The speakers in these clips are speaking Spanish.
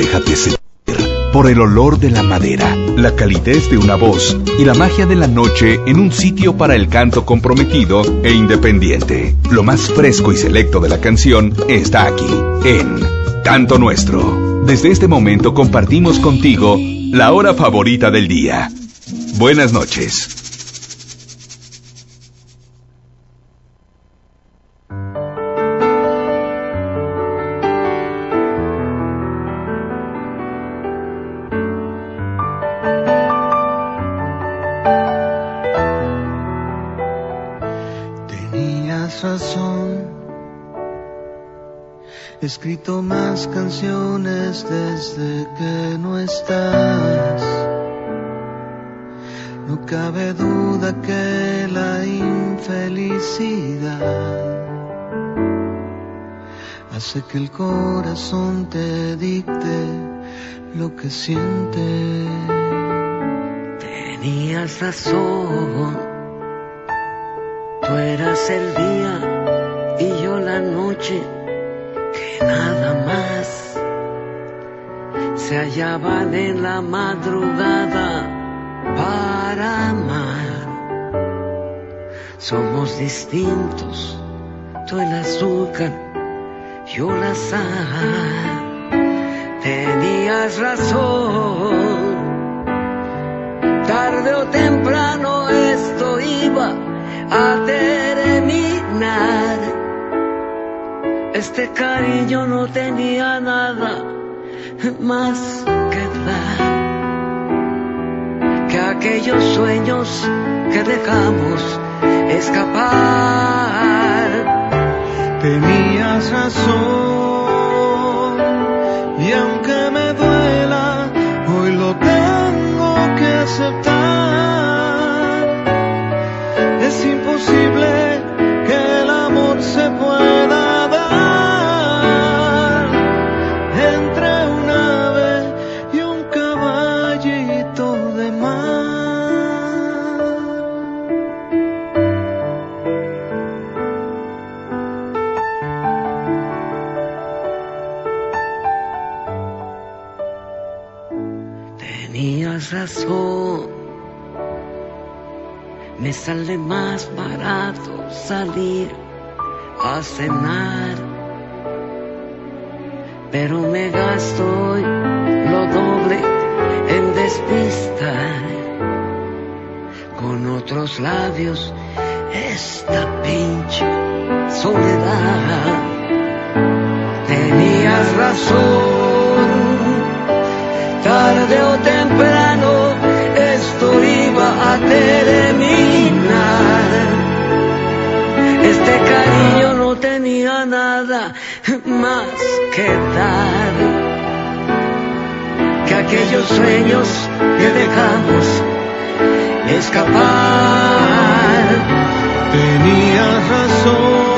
Déjate sentir por el olor de la madera, la calidez de una voz y la magia de la noche en un sitio para el canto comprometido e independiente. Lo más fresco y selecto de la canción está aquí, en Canto Nuestro. Desde este momento compartimos contigo la hora favorita del día. Buenas noches. Te dicte lo que siente. Tenías razón, tú eras el día y yo la noche nada más se hallaban en la madrugada para amar. Somos distintos, tú el azúcar, yo la sal. Tenías razón, tarde o temprano esto iba a terminar este cariño no tenía nada más que dar que aquellos sueños que dejamos escapar. Tenías razón y aunque me duela, hoy lo tengo que aceptar. Me sale más barato salir a cenar, pero me gasto lo doble en despistar con otros labios esta pinche soledad. Tenías razón, tarde o temprano terminar. Este cariño no tenía nada más que dar que aquellos sueños que dejamos escapar. Tenías razón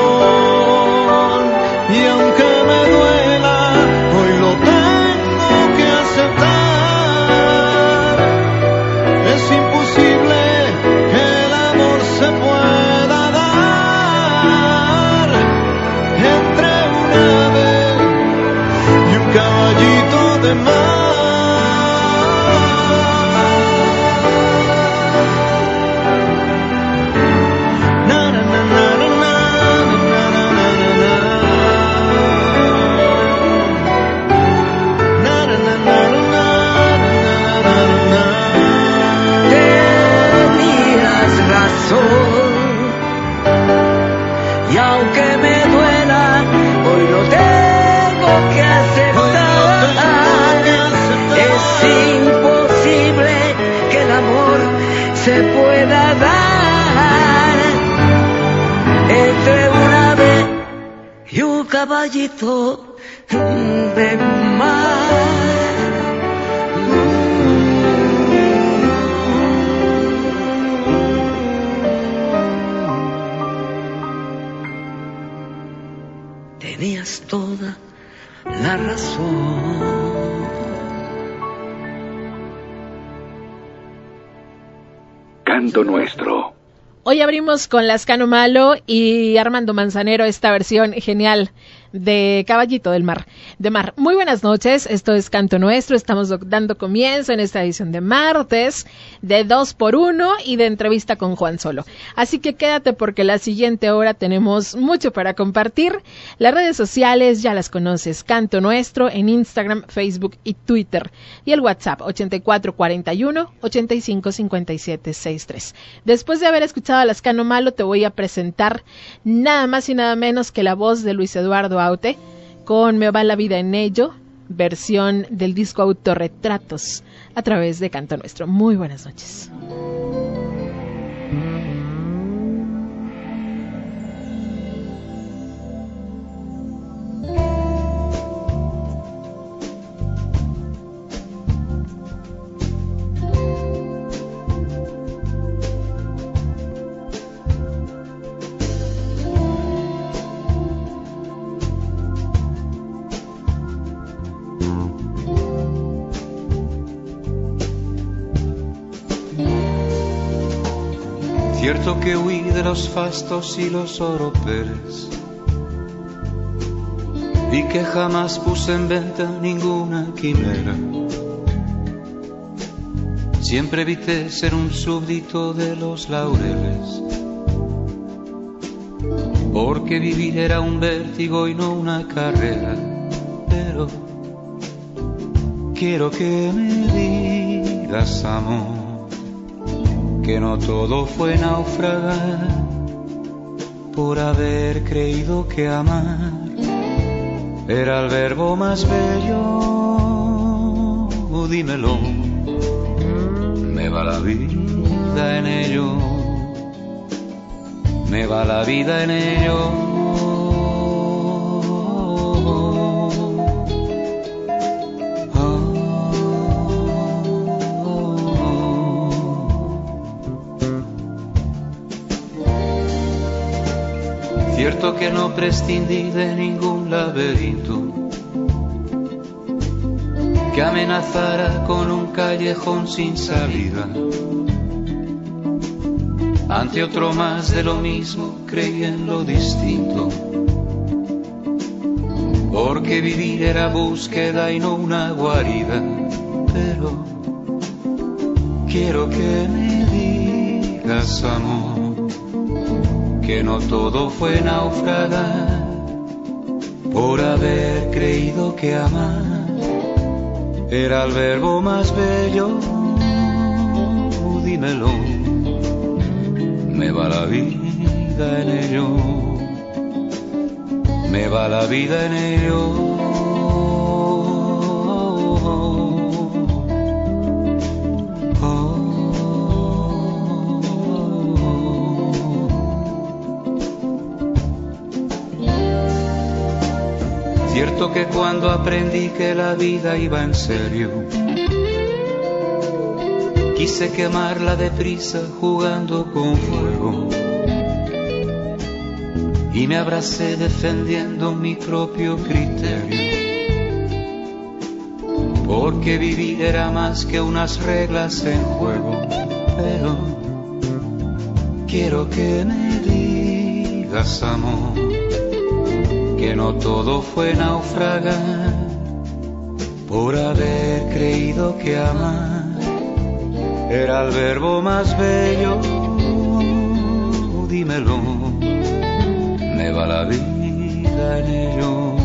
Abrimos con Lascano Malo y Armando Manzanero esta versión genial de Caballito del Mar. De Mar. Muy buenas noches, esto es Canto Nuestro, estamos dando comienzo en esta edición de martes de 2 por 1 y de entrevista con Juan Solo. Así que quédate porque la siguiente hora tenemos mucho para compartir. Las redes sociales ya las conoces, Canto Nuestro en Instagram, Facebook y Twitter. Y el WhatsApp 8441 855763. Después de haber escuchado a Lascano Malo, te voy a presentar nada más y nada menos que la voz de Luis Eduardo Aute con Me va la vida en ello, versión del disco Autorretratos a través de Canto Nuestro. Muy buenas noches. Cierto que huí de los fastos y los oropeles y que jamás puse en venta ninguna quimera. Siempre evité ser un súbdito de los laureles, porque vivir era un vértigo y no una carrera. Pero quiero que me digas, amor que no todo fue naufragar por haber creído que amar era el verbo más bello. Dímelo, me va la vida en ello, me va la vida en ello. Cierto que no prescindí de ningún laberinto que amenazara con un callejón sin salida. Ante otro más de lo mismo creí en lo distinto, porque vivir era búsqueda y no una guarida. Pero quiero que me digas amor que no todo fue naufragar por haber creído que amar era el verbo más bello. Dímelo, me va la vida en ello, me va la vida en ello. Que cuando aprendí que la vida iba en serio, quise quemarla deprisa jugando con fuego. Y me abracé defendiendo mi propio criterio. Porque vivir era más que unas reglas en juego. Pero quiero que me digas amor que no todo fue naufragar por haber creído que amar era el verbo más bello. Dímelo, me va la vida en ello,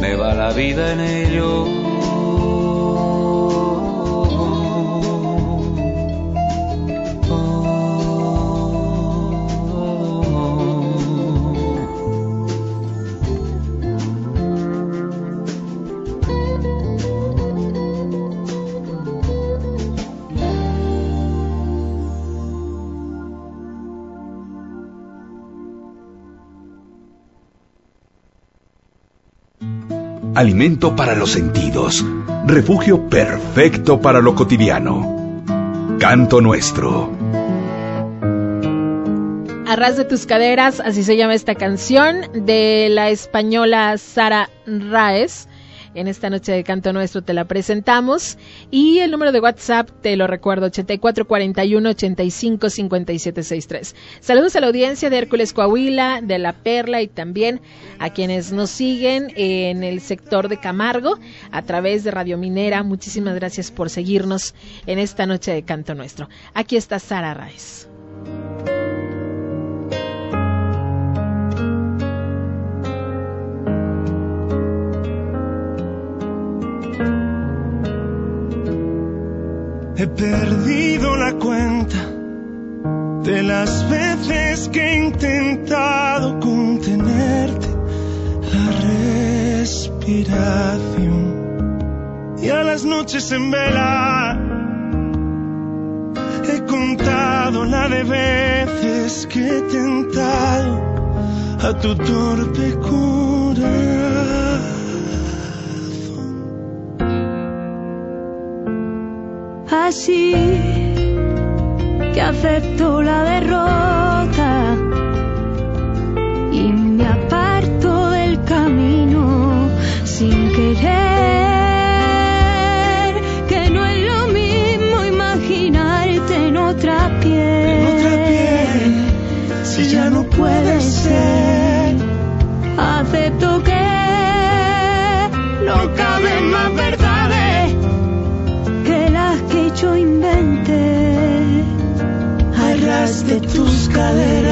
me va la vida en ello. Alimento para los sentidos, refugio perfecto para lo cotidiano. Canto nuestro. Arras de tus caderas, así se llama esta canción de la española Sara Raes. En esta noche de canto nuestro te la presentamos y el número de WhatsApp te lo recuerdo 8441 85 Saludos a la audiencia de Hércules Coahuila, de La Perla y también a quienes nos siguen en el sector de Camargo a través de Radio Minera. Muchísimas gracias por seguirnos en esta noche de canto nuestro. Aquí está Sara Raez. He perdido la cuenta de las veces que he intentado contenerte la respiración y a las noches en vela he contado la de veces que he tentado a tu torpe corazón. Así que acepto la derrota caderas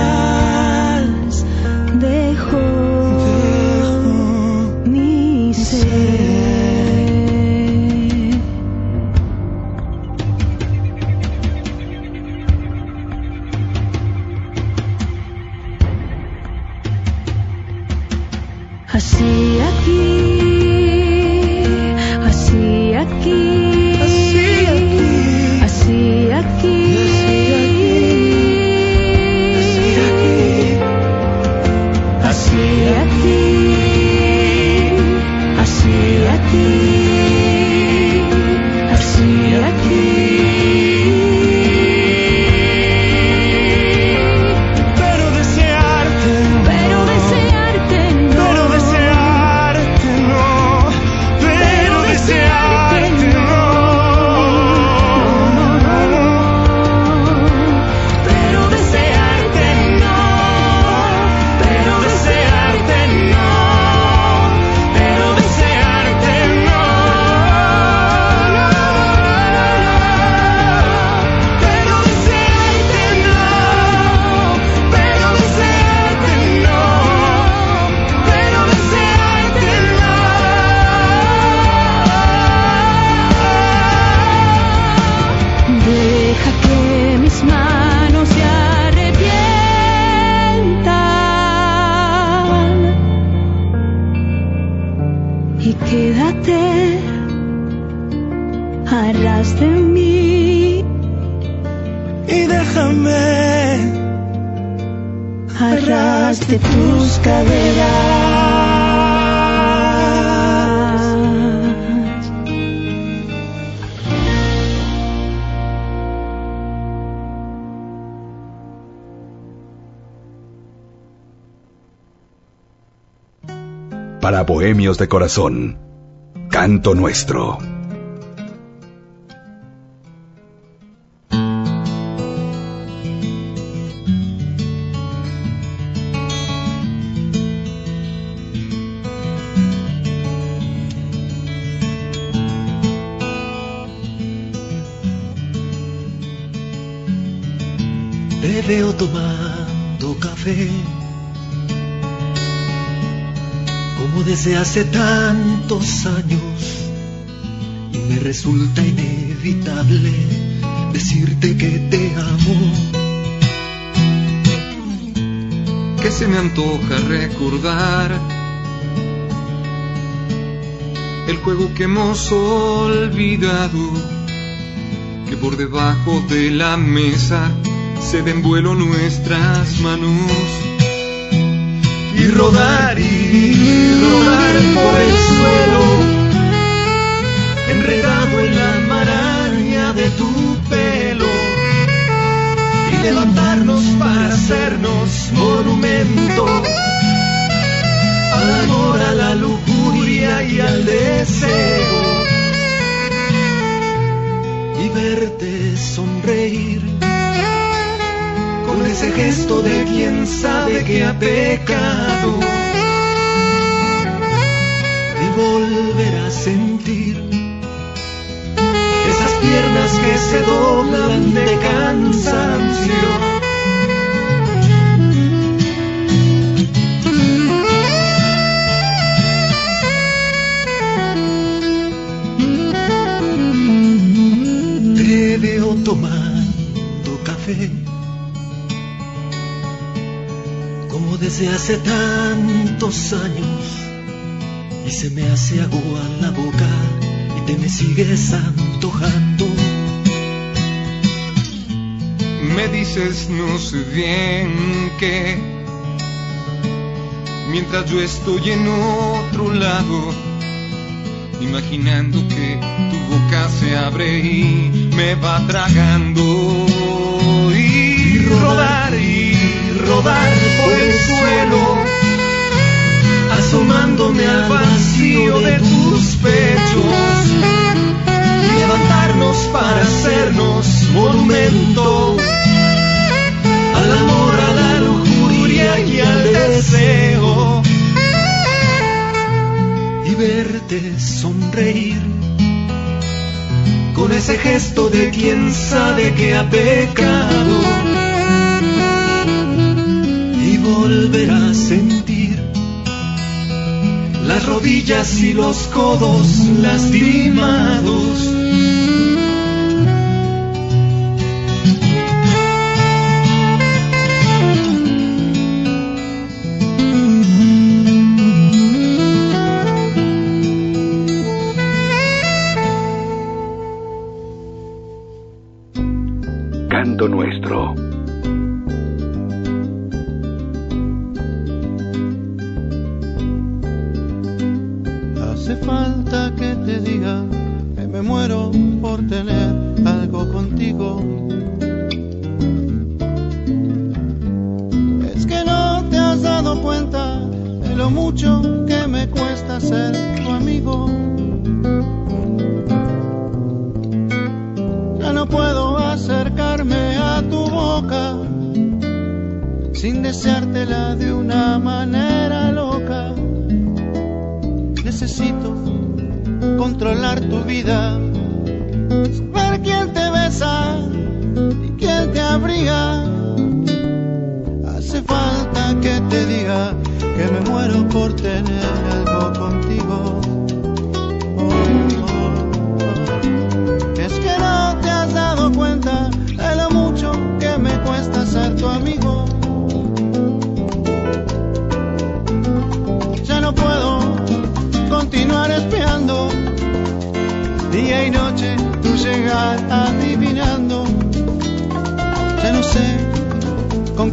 bohemios de corazón, canto nuestro. Veo tomando desde hace tantos años y me resulta inevitable decirte que te amo. que se me antoja recordar el juego que hemos olvidado, que por debajo de la mesa se den vuelo nuestras manos rodar y rodar por el suelo, enredado en la maraña de tu pelo, y levantarnos para hacernos monumento al amor, a la lujuria y al deseo y verte sonreír con ese gesto de quien sabe que ha pecado. Y volver a sentir esas piernas que se doblan de cansancio. Tomando café, desde hace tantos años, y se me hace agua la boca y te me sigues antojando. Me dices no sé bien qué, mientras yo estoy en otro lado, imaginando que tu boca se abre y me va tragando al amor, a la lujuria y al deseo. Y verte sonreír con ese gesto de quien sabe que ha pecado. Y volver a sentir las rodillas y los codos lastimados hace falta que te diga que me muero por tener algo contigo. Es que no te has dado cuenta de lo mucho que me cuesta ser tu amigo. Ya no puedo continuar espiando día y noche, tu llegar adivinando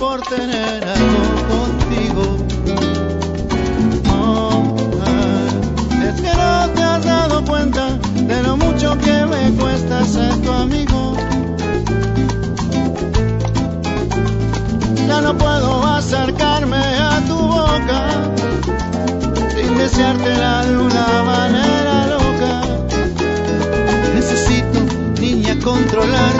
por tener algo contigo. Oh. Es que no te has dado cuenta de lo mucho que me cuesta ser tu amigo. Ya no puedo acercarme a tu boca sin deseártela de una manera loca. Necesito, niña, controlar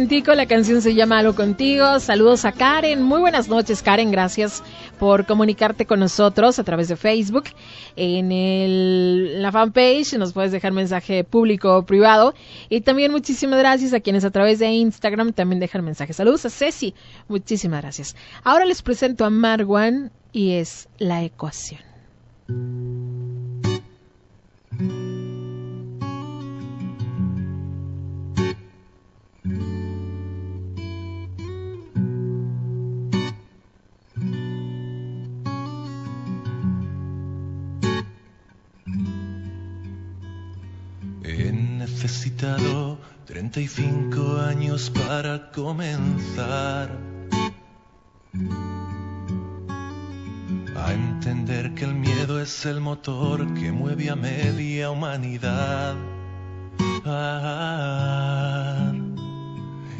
La canción se llama Algo Contigo. Saludos a Karen. Muy buenas noches, Karen. Gracias por comunicarte con nosotros a través de Facebook. En la fanpage nos puedes dejar mensaje público o privado. Y también muchísimas gracias a quienes a través de Instagram también dejan mensajes. Saludos a Ceci. Muchísimas gracias. Ahora les presento a Marwan y es la ecuación. Necesitado 35 años para comenzar a entender que el miedo es el motor que mueve a media humanidad.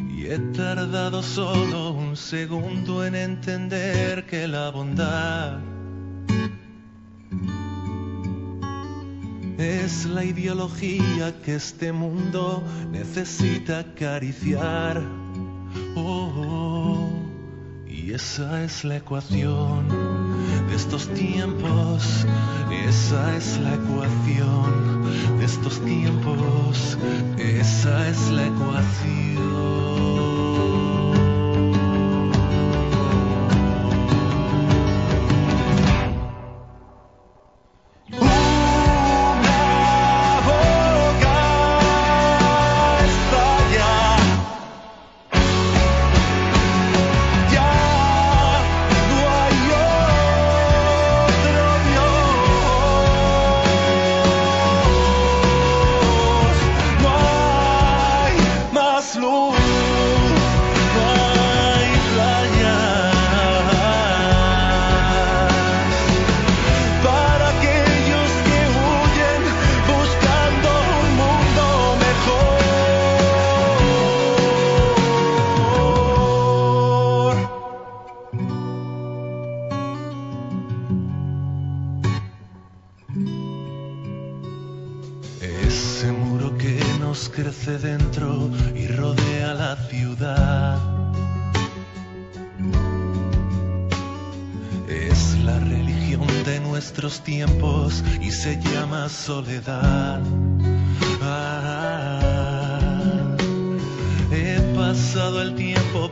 y he tardado solo un segundo en entender que la bondad es la ideología que este mundo necesita acariciar. Oh, y esa es la ecuación de estos tiempos, esa es la ecuación de estos tiempos, esa es la ecuación.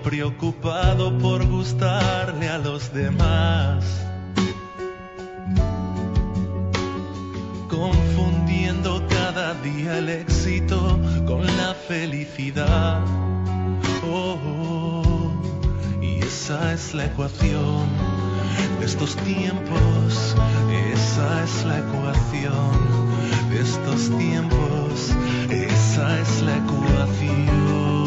Preocupado por gustarle a los demás. Confundiendo cada día el éxito con la felicidad. Oh, y esa es la ecuación de estos tiempos, esa es la ecuación de estos tiempos, esa es la ecuación.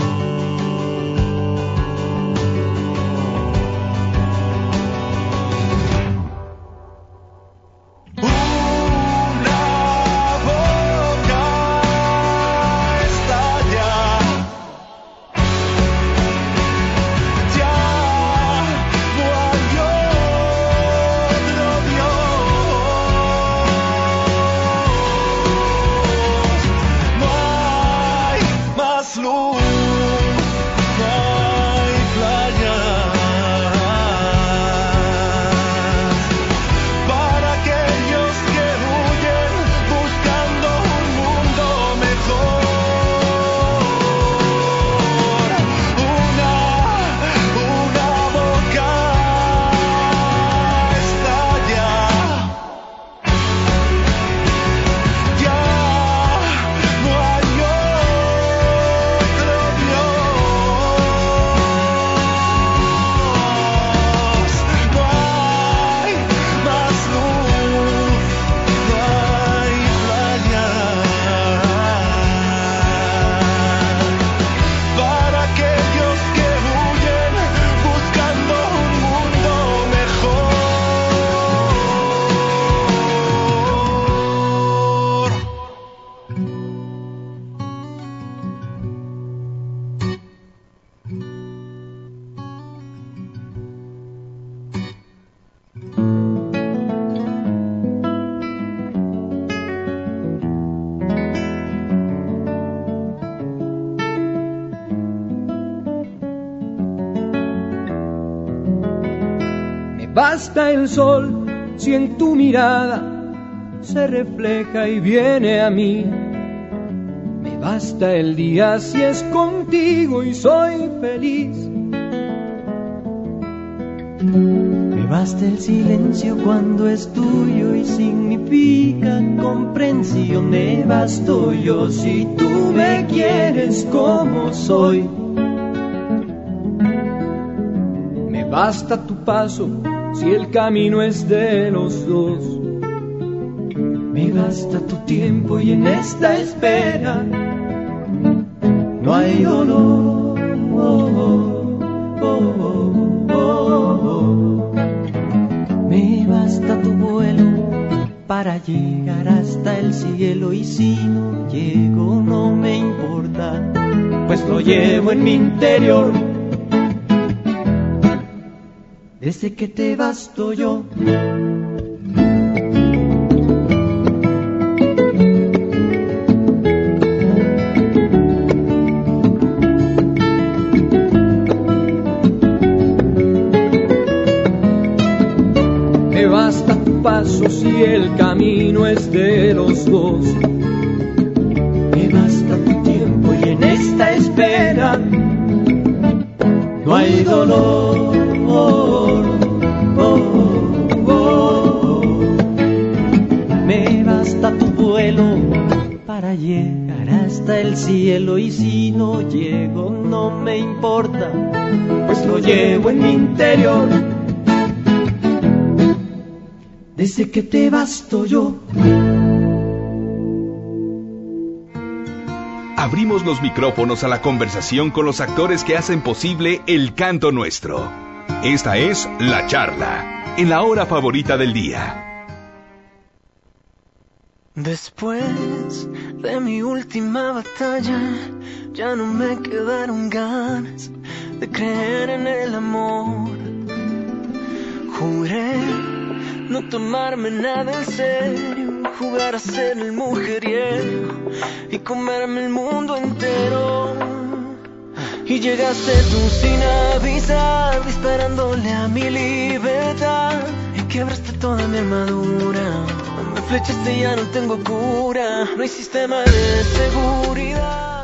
El sol si en tu mirada se refleja y viene a mí. Me basta el día si es contigo y soy feliz. Me basta el silencio cuando es tuyo y significa comprensión. Me basto yo si tú me quieres como soy. Me basta tu paso si el camino es de los dos. Me basta tu tiempo y en esta espera no hay dolor. Me basta tu vuelo para llegar hasta el cielo y si no llego no me importa, pues lo llevo en mi interior desde que te basto yo. Me basta tu paso si el camino es de los dos. Me basta tu tiempo y en esta espera no hay dolor. Me basta tu vuelo para llegar hasta el cielo y si no llego no me importa, pues lo llevo en mi interior. Desde que te basto yo. Abrimos los micrófonos a la conversación con los actores que hacen posible el canto nuestro. Esta es La Charla, en la hora favorita del día. Después de mi última batalla, ya no me quedaron ganas de creer en el amor. Juré no tomarme nada en serio, jugar a ser el mujeriego y comerme el mundo entero. Y llegaste tú sin avisar, disparándole a mi libertad. Y quebraste toda mi armadura. Me flechaste y ya no tengo cura. No hay sistema de seguridad.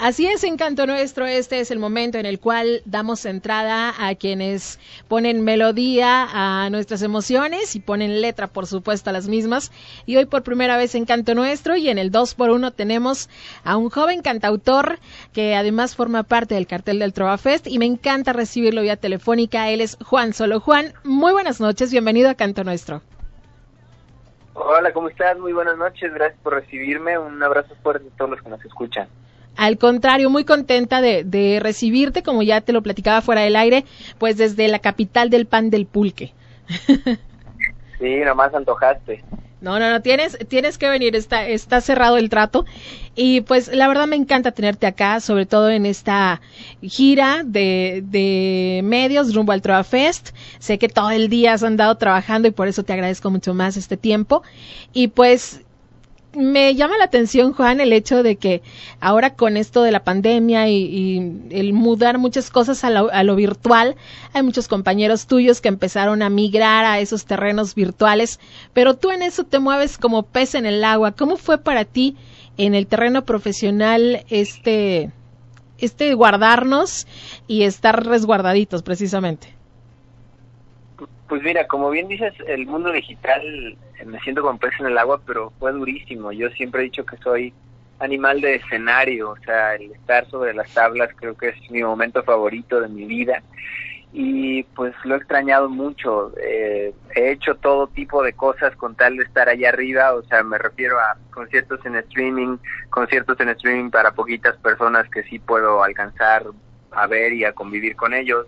Así es, Encanto Nuestro, este es el momento en el cual damos entrada a quienes ponen melodía a nuestras emociones y ponen letra, por supuesto, a las mismas. Y hoy por primera vez en Canto Nuestro y en el 2x1 tenemos a un joven cantautor que además forma parte del cartel del Trova Fest y me encanta recibirlo vía telefónica. Él es Juan Solo. Juan, muy buenas noches, bienvenido a Canto Nuestro. Hola, ¿cómo estás? Muy buenas noches, gracias por recibirme. Un abrazo fuerte a todos los que nos escuchan. Al contrario, muy contenta de, de, recibirte, como ya te lo platicaba fuera del aire, pues desde la capital del pan del pulque. sí, nomás antojaste. No, no, no, tienes, tienes que venir, está, está cerrado el trato. Y pues la verdad me encanta tenerte acá, sobre todo en esta gira de, de medios rumbo al Trova Fest. Sé que todo el día has andado trabajando y por eso te agradezco mucho más este tiempo. Y pues me llama la atención, Juan, el hecho de que ahora con esto de la pandemia y, el mudar muchas cosas a lo, a lo, virtual, hay muchos compañeros tuyos que empezaron a migrar a esos terrenos virtuales, pero tú en eso te mueves como pez en el agua. ¿Cómo fue para ti en el terreno profesional este, este guardarnos y estar resguardaditos precisamente? Pues mira, como bien dices, el mundo digital me siento como pez en el agua, pero fue durísimo. Yo siempre he dicho que soy animal de escenario, o sea, el estar sobre las tablas creo que es mi momento favorito de mi vida y pues lo he extrañado mucho. Eh, he hecho todo tipo de cosas con tal de estar allá arriba, o sea, me refiero a conciertos en streaming, conciertos en streaming para poquitas personas que sí puedo alcanzar a ver y a convivir con ellos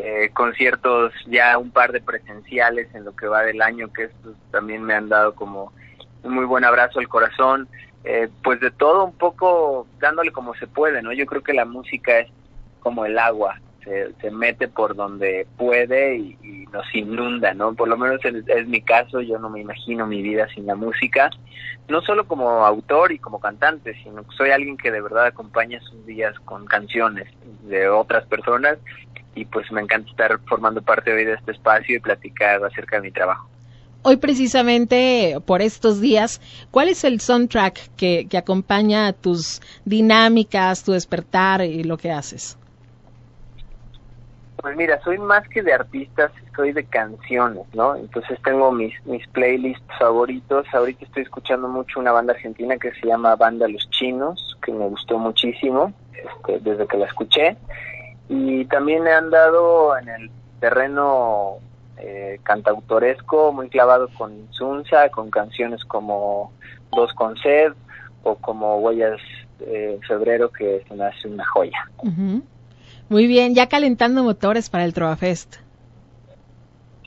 eh, conciertos ya un par de presenciales en lo que va del año, que estos también me han dado como un muy buen abrazo al corazón, eh, pues de todo un poco dándole como se puede, ¿no? Yo creo que la música es como el agua, se, se mete por donde puede y, y, nos inunda, ¿no? Por lo menos es, es mi caso, yo no me imagino mi vida sin la música, no solo como autor y como cantante, sino que soy alguien que de verdad acompaña sus días con canciones de otras personas y pues me encanta estar formando parte hoy de este espacio y platicar acerca de mi trabajo. Hoy precisamente por estos días, ¿cuál es el soundtrack que, que acompaña tus dinámicas, tu despertar y lo que haces? Pues mira, soy más que de artistas, soy de canciones, ¿no? Entonces tengo mis, mis playlists favoritos. Ahorita estoy escuchando mucho una banda argentina que se llama Banda Los Chinos, que me gustó muchísimo este, desde que la escuché. Y también he andado en el terreno eh, cantautoresco, muy clavado con Sunza, con canciones como Dos con Sed o como Huellas eh, Febrero, que se me hace una joya. Muy bien, ya calentando motores para el Trovafest.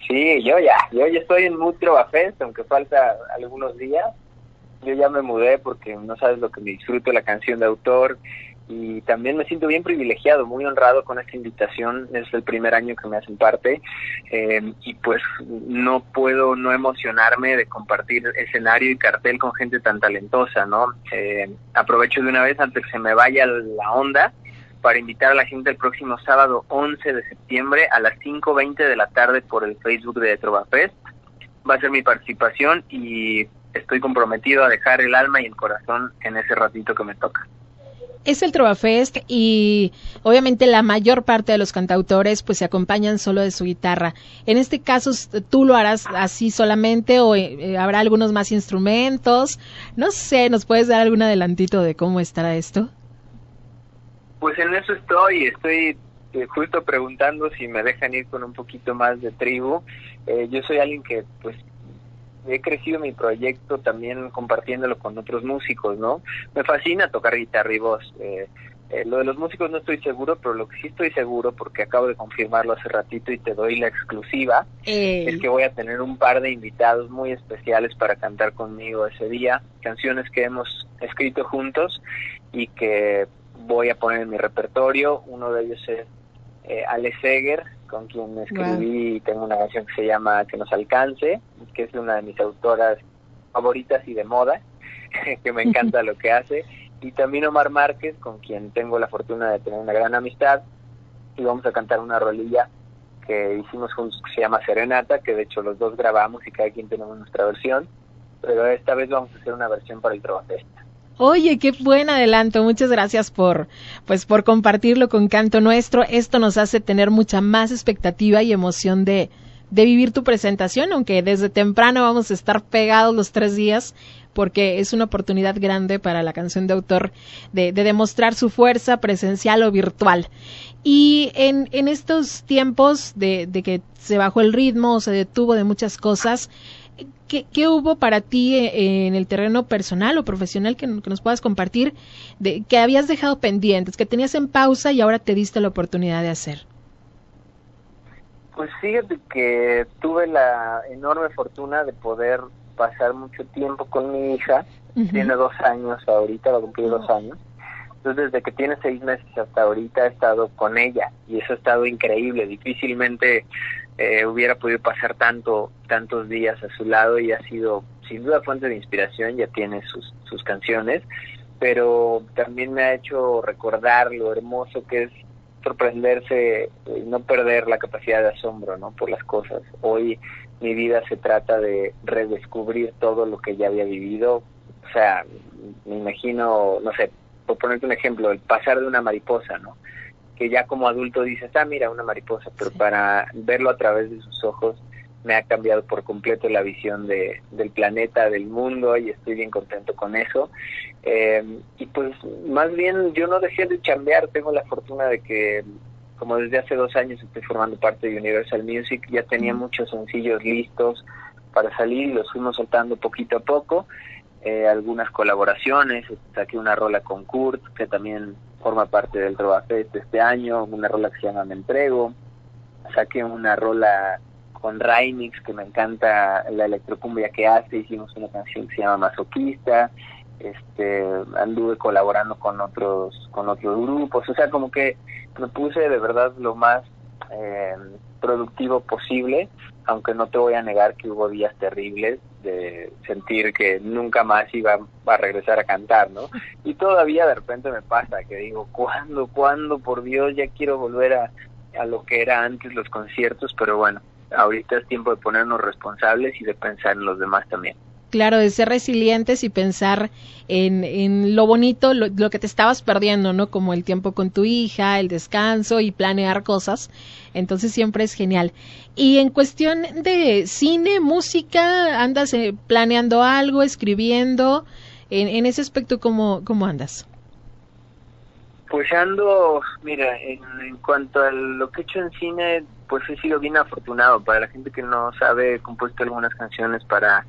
Sí, yo ya, yo ya estoy en mood Trovafest, aunque falta algunos días. Yo ya me mudé porque no sabes lo que me disfruto la canción de autor y también me siento bien privilegiado, muy honrado con esta invitación. Es el primer año que me hacen parte eh, y pues no puedo no emocionarme de compartir escenario y cartel con gente tan talentosa, ¿no? Eh, aprovecho de una vez antes que se me vaya la onda para invitar a la gente el próximo sábado 11 de septiembre a las 5.20 de la tarde por el Facebook de Trovafest. Va a ser mi participación y estoy comprometido a dejar el alma y el corazón en ese ratito que me toca. Es el Trovafest y obviamente la mayor parte de los cantautores pues se acompañan solo de su guitarra. En este caso, ¿tú lo harás así solamente o eh, habrá algunos más instrumentos? No sé, ¿nos puedes dar algún adelantito de cómo estará esto? Pues en eso estoy, estoy eh, justo preguntando si me dejan ir con un poquito más de tribu. Eh, yo soy alguien que pues he crecido mi proyecto también compartiéndolo con otros músicos, ¿no? Me fascina tocar guitarra y voz. Eh, lo de los músicos no estoy seguro, pero lo que sí estoy seguro, porque acabo de confirmarlo hace ratito y te doy la exclusiva, es que voy a tener un par de invitados muy especiales para cantar conmigo ese día, canciones que hemos escrito juntos y que voy a poner en mi repertorio. Uno de ellos es eh, Ale Seger, con quien escribí y tengo una canción que se llama Que nos alcance, que es una de mis autoras favoritas y de moda, que me encanta lo que hace. Y también Omar Márquez, con quien tengo la fortuna de tener una gran amistad. Y vamos a cantar una rolilla que hicimos juntos que se llama Serenata, que de hecho los dos grabamos y cada quien tenemos nuestra versión. Pero esta vez vamos a hacer una versión para el Trovafesta. Oye, qué buen adelanto. Muchas gracias por, pues, por compartirlo con Canto Nuestro. Esto nos hace tener mucha más expectativa y emoción de, de vivir tu presentación, aunque desde temprano vamos a estar pegados los tres días, porque es una oportunidad grande para la canción de autor de, de demostrar su fuerza presencial o virtual. Y en, en estos tiempos de, de que se bajó el ritmo, se detuvo de muchas cosas, ¿Qué, hubo para ti eh, en el terreno personal o profesional que, nos puedas compartir de, que habías dejado pendientes, que tenías en pausa y ahora te diste la oportunidad de hacer? Pues fíjate que tuve la enorme fortuna de poder pasar mucho tiempo con mi hija. Tiene dos años ahorita, va a cumplir dos años. Entonces, desde que tiene seis meses hasta ahorita he estado con ella y eso ha estado increíble. Difícilmente eh, hubiera podido pasar tanto tantos días a su lado y ha sido sin duda fuente de inspiración ya tiene sus sus canciones pero también me ha hecho recordar lo hermoso que es sorprenderse y no perder la capacidad de asombro no por las cosas. Hoy mi vida se trata de redescubrir todo lo que ya había vivido. O sea me imagino no sé por ponerte un ejemplo el pasar de una mariposa no que ya como adulto dices, ah, mira, una mariposa, pero para verlo a través de sus ojos me ha cambiado por completo la visión de, del planeta, del mundo, y estoy bien contento con eso. Eh, y pues más bien yo no dejé de chambear, tengo la fortuna de que como desde hace dos años estoy formando parte de Universal Music, ya tenía muchos sencillos listos para salir y los fuimos soltando poquito a poco. Eh, algunas colaboraciones, saqué una rola con Kurt, que también forma parte del Trovafest este año, una rola que se llama Me Entrego, saqué una rola con Rainix que me encanta la electrocumbia que hace, hicimos una canción que se llama Masoquista, este anduve colaborando con otros con otros grupos, o sea, como que me puse de verdad lo más eh, productivo posible, aunque no te voy a negar que hubo días terribles de sentir que nunca más iba a regresar a cantar, ¿no? Y todavía de repente me pasa que digo, ¿cuándo, cuándo, por Dios, ya quiero volver a, a lo que era antes los conciertos, pero bueno, ahorita es tiempo de ponernos responsables y de pensar en los demás también. Claro, de ser resilientes y pensar en, en lo bonito, lo, que te estabas perdiendo, ¿no? Como el tiempo con tu hija, el descanso y planear cosas. Entonces siempre es genial. Y en cuestión de cine, música, ¿andas eh, planeando algo, escribiendo? En, en ese aspecto, ¿cómo, ¿cómo andas? Pues ando, mira, en, en, cuanto a lo que he hecho en cine, pues he sido bien afortunado. Para la gente que no sabe, he compuesto algunas canciones para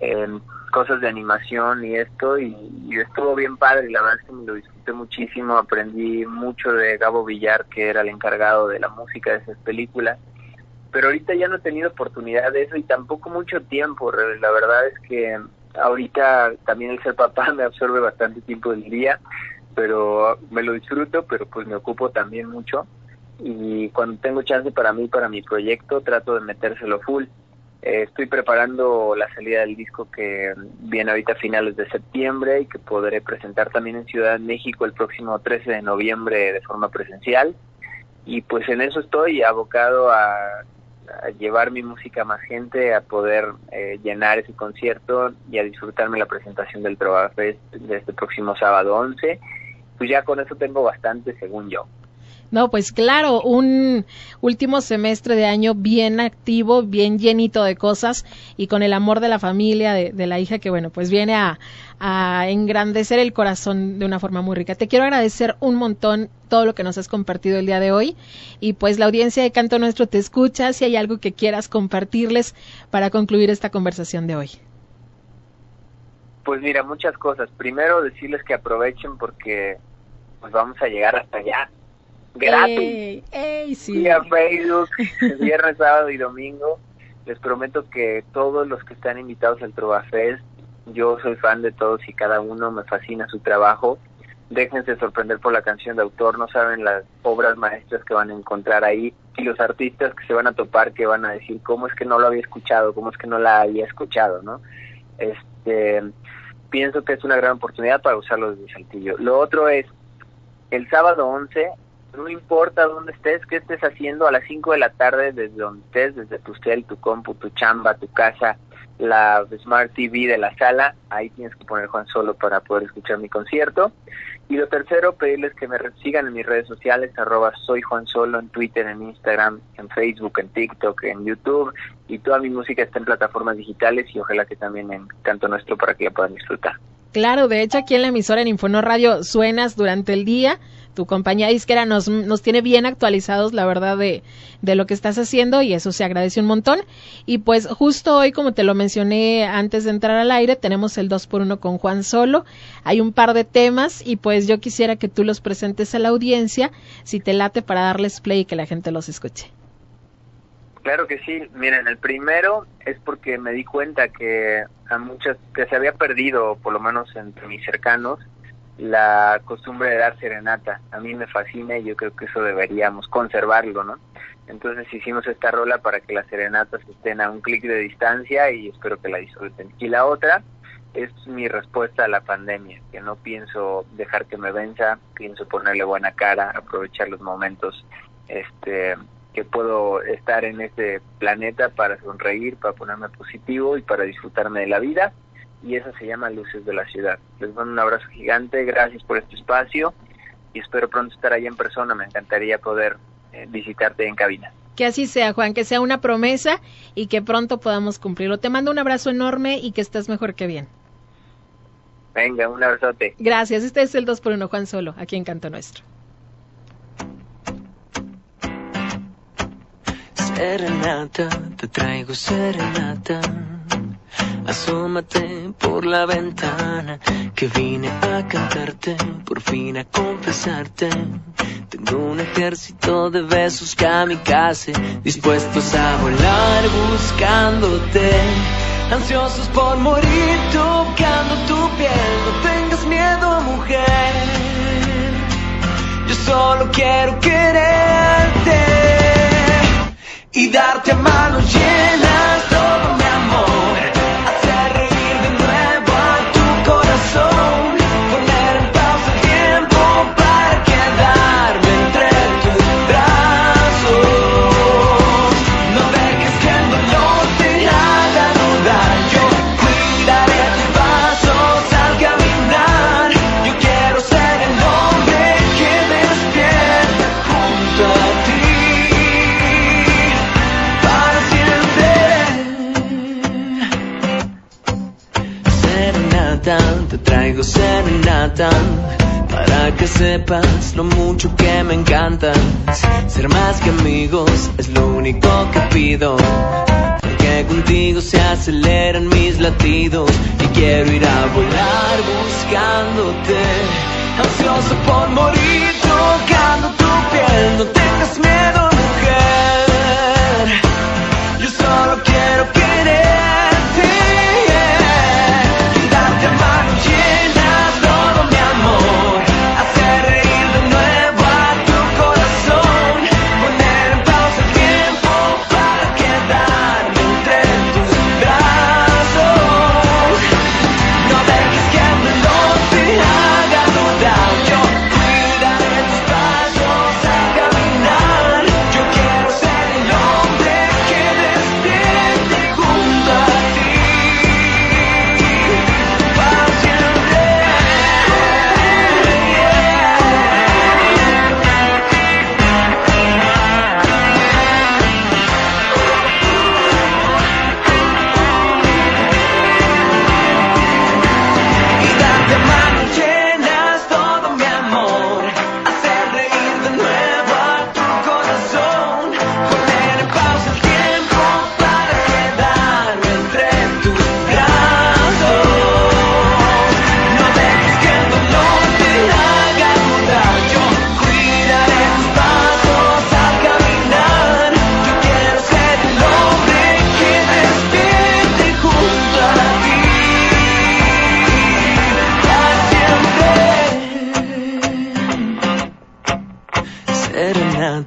eh, cosas de animación y esto, y, y, estuvo bien padre, la verdad es que me lo disfruté muchísimo. Aprendí mucho de Gabo Villar, que era el encargado de la música de esas películas. Pero ahorita ya no he tenido oportunidad de eso y tampoco mucho tiempo. La verdad es que ahorita también el ser papá me absorbe bastante tiempo del día pero me lo disfruto, pero pues me ocupo también mucho y cuando tengo chance para mí, para mi proyecto, trato de metérselo full. Eh, estoy preparando la salida del disco que viene ahorita a finales de septiembre y que podré presentar también en Ciudad de México el próximo 13 de noviembre de forma presencial. Y pues en eso estoy abocado a, llevar mi música a más gente, a poder eh, llenar ese concierto y a disfrutarme la presentación del Trova Fest de este próximo sábado 11 pues ya con eso tengo bastante, según yo. No, pues claro, un último semestre de año bien activo, bien llenito de cosas y con el amor de la familia, de, de la hija que, bueno, pues viene a, a, engrandecer el corazón de una forma muy rica. Te quiero agradecer un montón todo lo que nos has compartido el día de hoy y pues la audiencia de Canto Nuestro te escucha si hay algo que quieras compartirles para concluir esta conversación de hoy. Pues mira, muchas cosas. Primero decirles que aprovechen porque pues vamos a llegar hasta allá. Gratis. Ey, ey, sí. Vía Facebook, viernes, sábado y domingo. Les prometo que todos los que están invitados al Trovafest, yo soy fan de todos y cada uno, me fascina su trabajo. Déjense sorprender por la canción de autor, no saben las obras maestras que van a encontrar ahí y los artistas que se van a topar que van a decir cómo es que no lo había escuchado, cómo es que no la había escuchado, ¿no? Este, pienso que es una gran oportunidad para usarlo desde Saltillo. Lo otro es, el sábado 11, no importa dónde estés, qué estés haciendo, a las 5 de la tarde, desde donde estés, desde tu cel, tu compu, tu chamba, tu casa, la Smart TV de la sala, ahí tienes que poner Juan Solo para poder escuchar mi concierto. Y lo tercero, pedirles que me sigan en mis redes sociales, arroba soy Juan Solo, en Twitter, en Instagram, en Facebook, en TikTok, en YouTube, y toda mi música está en plataformas digitales y ojalá que también en Canto Nuestro para que la puedan disfrutar. Claro, de hecho aquí en la emisora en Infonor Radio suenas durante el día. Tu compañía disquera nos, nos tiene bien actualizados, la verdad, de, de lo que estás haciendo y eso se agradece un montón. Y pues justo hoy, como te lo mencioné antes de entrar al aire, tenemos el 2 por 1 con Juan Solo. Hay un par de temas y pues yo quisiera que tú los presentes a la audiencia, si te late, para darles play y que la gente los escuche. Claro que sí. Miren, el primero es porque me di cuenta que a muchas que se había perdido, por lo menos entre mis cercanos, la costumbre de dar serenata. A mí me fascina y yo creo que eso deberíamos conservarlo, ¿no? Entonces hicimos esta rola para que las serenatas estén a un clic de distancia y espero que la disfruten. Y la otra es mi respuesta a la pandemia, que no pienso dejar que me venza, pienso ponerle buena cara, aprovechar los momentos este que puedo estar en este planeta para sonreír, para ponerme positivo y para disfrutarme de la vida. Y eso se llama Luces de la Ciudad. Les mando un abrazo gigante, gracias por este espacio y espero pronto estar allá en persona. Me encantaría poder eh, visitarte en cabina. Que así sea, Juan, que sea una promesa y que pronto podamos cumplirlo. Te mando un abrazo enorme y que estés mejor que bien. Venga, un abrazote. Gracias. Este es el 2 por 1 Juan Solo, aquí en Canto Nuestro. Serenata, te traigo serenata. Asómate por la ventana que vine a cantarte, por fin a confesarte. Tengo un ejército de besos kamikaze dispuestos a volar buscándote. Ansiosos por morir tocando tu piel, no tengas miedo mujer. Yo solo quiero quererte y darte manos llenas te traigo serenata para que sepas lo mucho que me encanta. Ser más que amigos es lo único que pido. Porque contigo se aceleran mis latidos y quiero ir a volar buscándote. Ansioso por morir tocando tu piel, no tengas miedo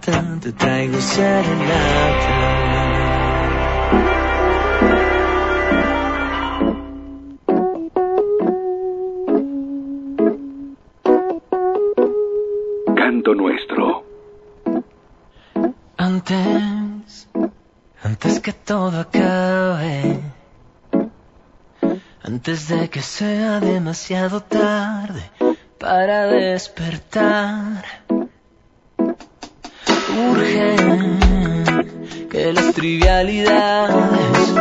Serenata, te traigo serenata. Canto nuestro. Antes, antes que todo acabe, antes de que sea demasiado tarde para despertar, urge que las trivialidades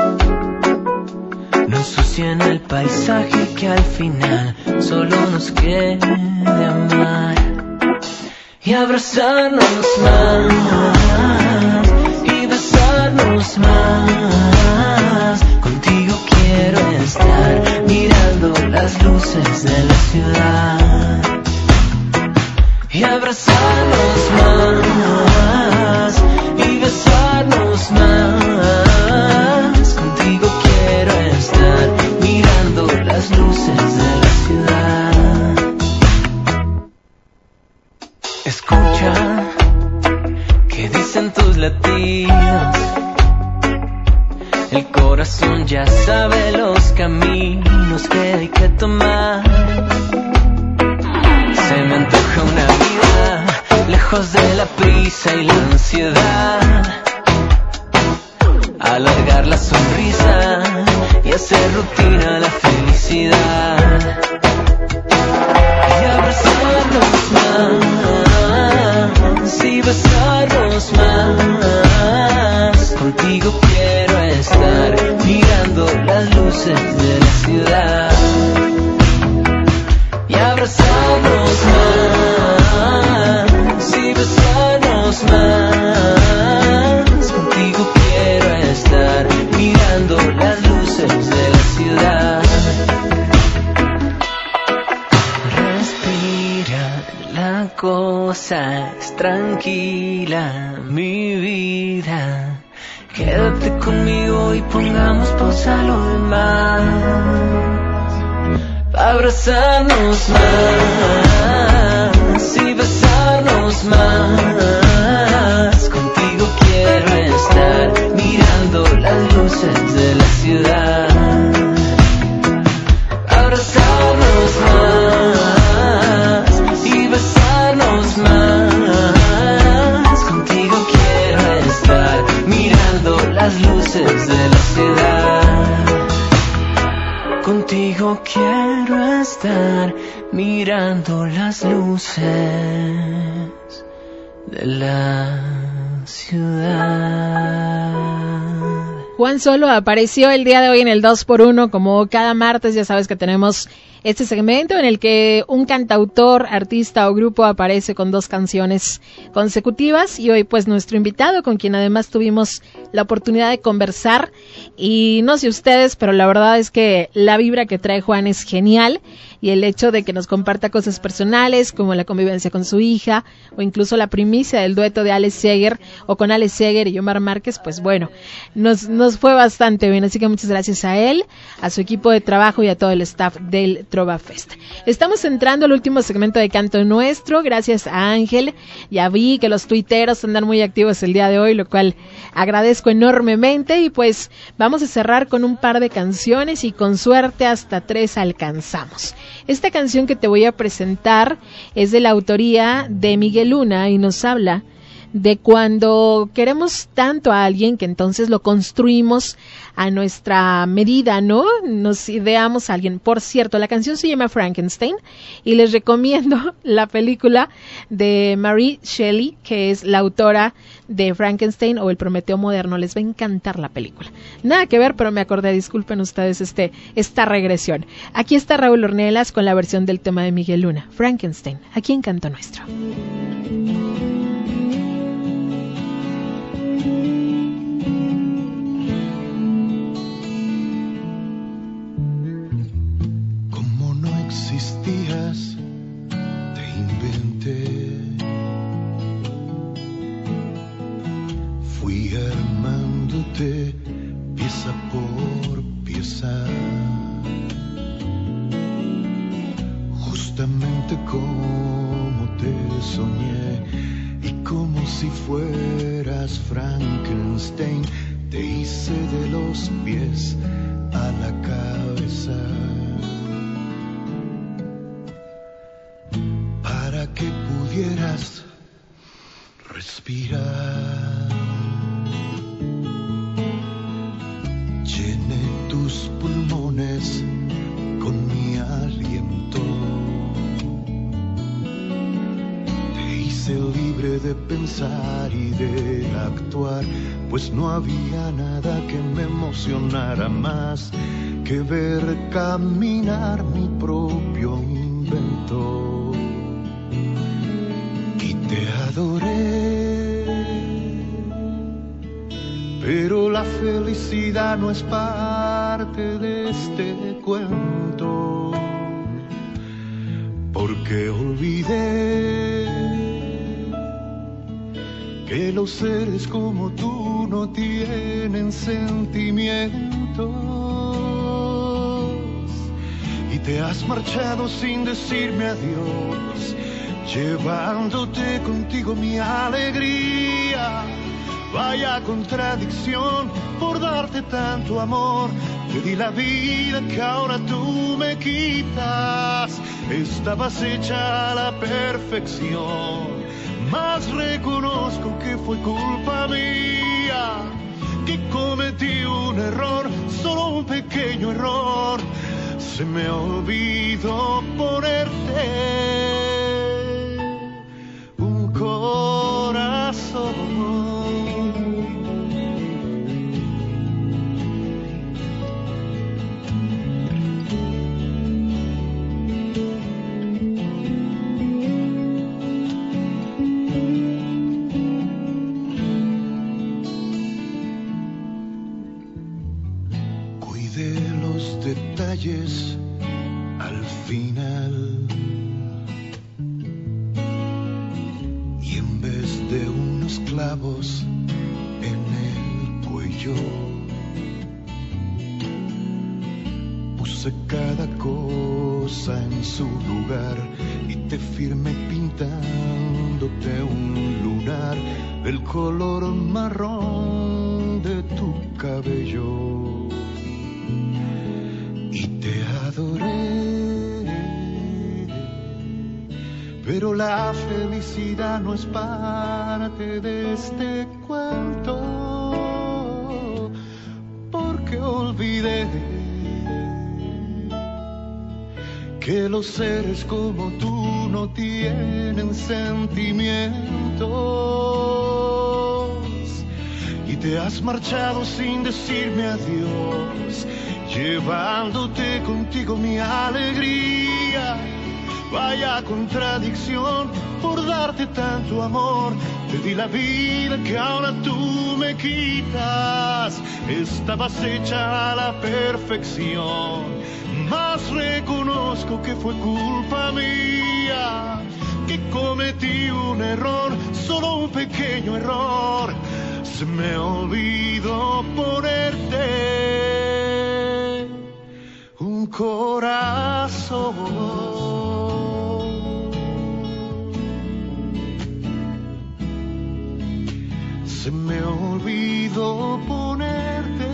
no ensucien el paisaje que al final solo nos quede amar y abrazarnos más y besarnos más. Contigo quiero estar mirando las luces de la ciudad y abrazarnos más y besarnos más. Contigo quiero estar mirando las luces de la ciudad. Escucha que dicen tus latidos. El corazón ya sabe los caminos que hay que tomar. Se me antoja una vida lejos de la prisa y la ansiedad. Alargar la sonrisa y hacer rutina la felicidad Solo apareció el día de hoy en el 2x1, como cada martes, ya sabes que tenemos este segmento en el que un cantautor, artista o grupo aparece con dos canciones consecutivas. Y hoy pues nuestro invitado con quien además tuvimos la oportunidad de conversar y no sé ustedes, pero la verdad es que la vibra que trae Juan es genial y el hecho de que nos comparta cosas personales como la convivencia con su hija o incluso la primicia del dueto de Alex Seger o con Alex Seger y Omar Márquez, pues bueno, nos, nos fue bastante bien. Así que muchas gracias a él, a su equipo de trabajo y a todo el staff del Trova Fest. Estamos entrando al último segmento de Canto Nuestro, gracias a Ángel. Ya vi que los tuiteros andan muy activos el día de hoy, lo cual agradezco enormemente y pues vamos a cerrar con un par de canciones y con suerte hasta tres alcanzamos. Esta canción que te voy a presentar es de la autoría de Miguel Luna y nos habla de cuando queremos tanto a alguien que entonces lo construimos a nuestra medida, ¿no? Nos ideamos a alguien. Por cierto, la canción se llama Frankenstein y les recomiendo la película de Mary Shelley, que es la autora de Frankenstein o El Prometeo Moderno. Les va a encantar la película. Nada que ver, pero me acordé, disculpen ustedes este, esta regresión. Aquí está Raúl Ornelas con la versión del tema de Miguel Luna, Frankenstein, aquí en Canto Nuestro. Pieza por pieza. Justamente como te soñé y como si fueras Frankenstein, te hice de los pies a la cabeza. Para que pudieras respirar. Con mi aliento. Te hice libre de pensar y de actuar, pues no había nada que me emocionara más que ver caminar mi propio invento. Y te adoré pero la felicidad no es parte de este cuento, porque olvidé que los seres como tú no tienen sentimientos y te has marchado sin decirme adiós, llevándote contigo mi alegría Vaya contradicción por darte tanto amor. Te di la vida que ahora tú me quitas. Estabas hecha a la perfección. Más reconozco que fue culpa mía. Que cometí un error, solo un pequeño error. Se me olvidó ponerte es parte de este cuento, porque olvidé que los seres como tú no tienen sentimientos y te has marchado sin decirme adiós llevándote contigo mi alegría. Vaya contradicción por darte tanto amor. Te di la vida que ahora tú me quitas. Estabas hecha a la perfección, mas reconozco que fue culpa mía. Que cometí un error, solo un pequeño error. Se me olvidó ponerte un corazón. Se me olvidó ponerte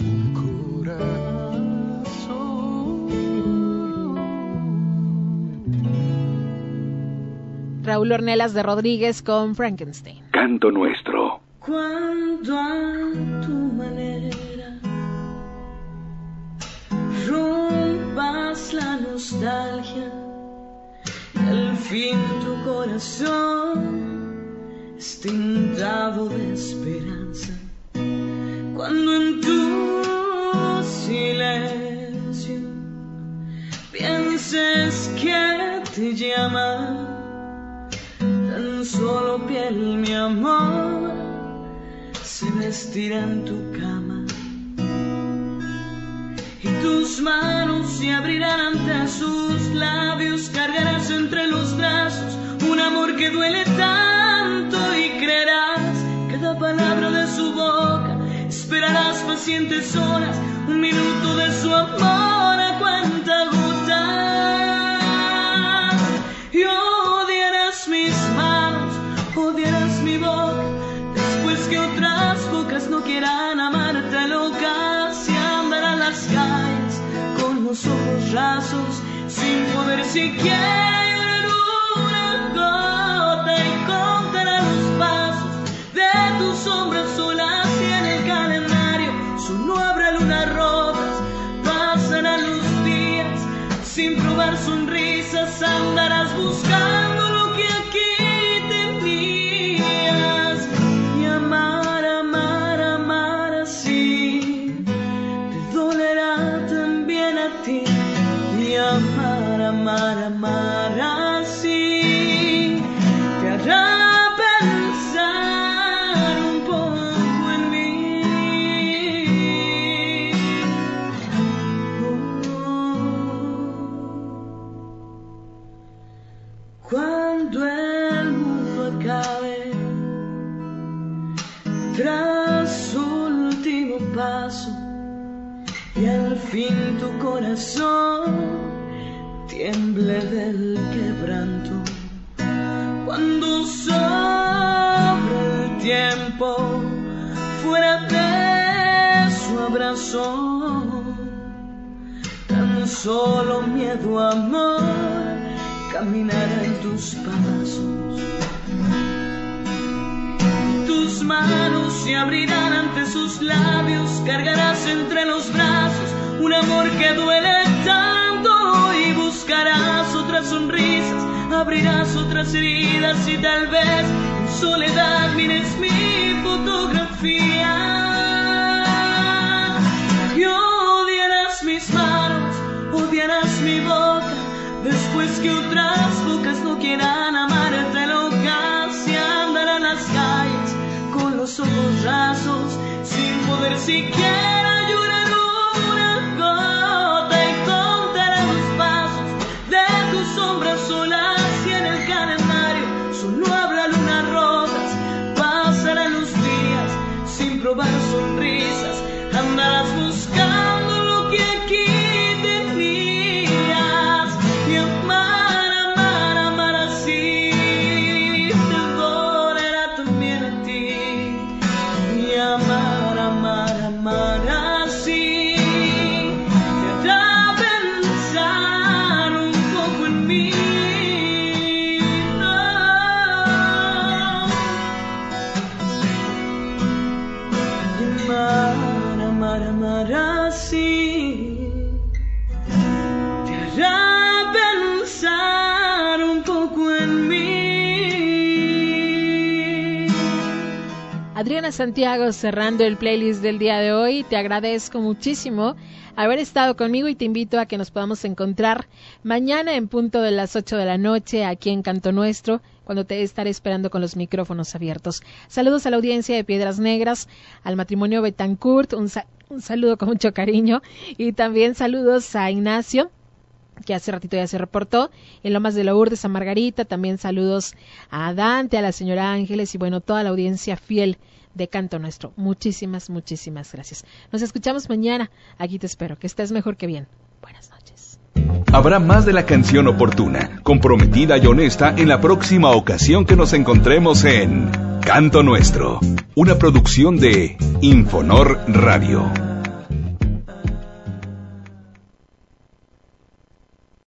un corazón. Raúl Ornelas de Rodríguez con Frankenstein. Canto nuestro. Cuando a tu manera rompas la nostalgia y al fin tu corazón esté hinchado de esperanza. Cuando en tu silencio pienses que te llama tan solo piel mi amor se vestirá en tu cama tus manos se abrirán ante sus labios cargarás entre los brazos un amor que duele tanto y creerás cada palabra de su boca. Esperarás pacientes horas un minuto de su amor a cuenta sin poder siquiera llorar una gota y los pasos de tus sombras solas y en el calendario. Solo habrá lunas rotas pasarán los días. Sin probar sonrisas andarás buscando corazón tiemble del quebranto. Cuando sobre el tiempo fuera de su abrazo, tan solo miedo, amor, caminará en tus pasos. Tus manos se abrirán ante sus labios, cargarás entre los brazos un amor que duele tanto y buscarás otras sonrisas, abrirás otras heridas y tal vez en soledad mires mi fotografía. Y odiarás mis manos, odiarás mi boca, después que otras bocas no quieran amarte locas y andarán las calles con los ojos rasos sin poder siquiera llorar Santiago cerrando el playlist del día de hoy. Te agradezco muchísimo haber estado conmigo y te invito a que nos podamos encontrar mañana en punto de las 8 de la noche aquí en Canto Nuestro, cuando te estaré esperando con los micrófonos abiertos. Saludos a la audiencia de Piedras Negras, al matrimonio Betancourt, un, un saludo con mucho cariño y también saludos a Ignacio que hace ratito ya se reportó, en Lomas de Lourdes, a Margarita, también saludos a Dante, a la señora Ángeles y bueno, toda la audiencia fiel de Canto Nuestro. Muchísimas, muchísimas gracias. Nos escuchamos mañana. Aquí te espero. Que estés mejor que bien. Buenas noches. Habrá más de la canción oportuna, comprometida y honesta en la próxima ocasión que nos encontremos en Canto Nuestro, una producción de Infonor Radio.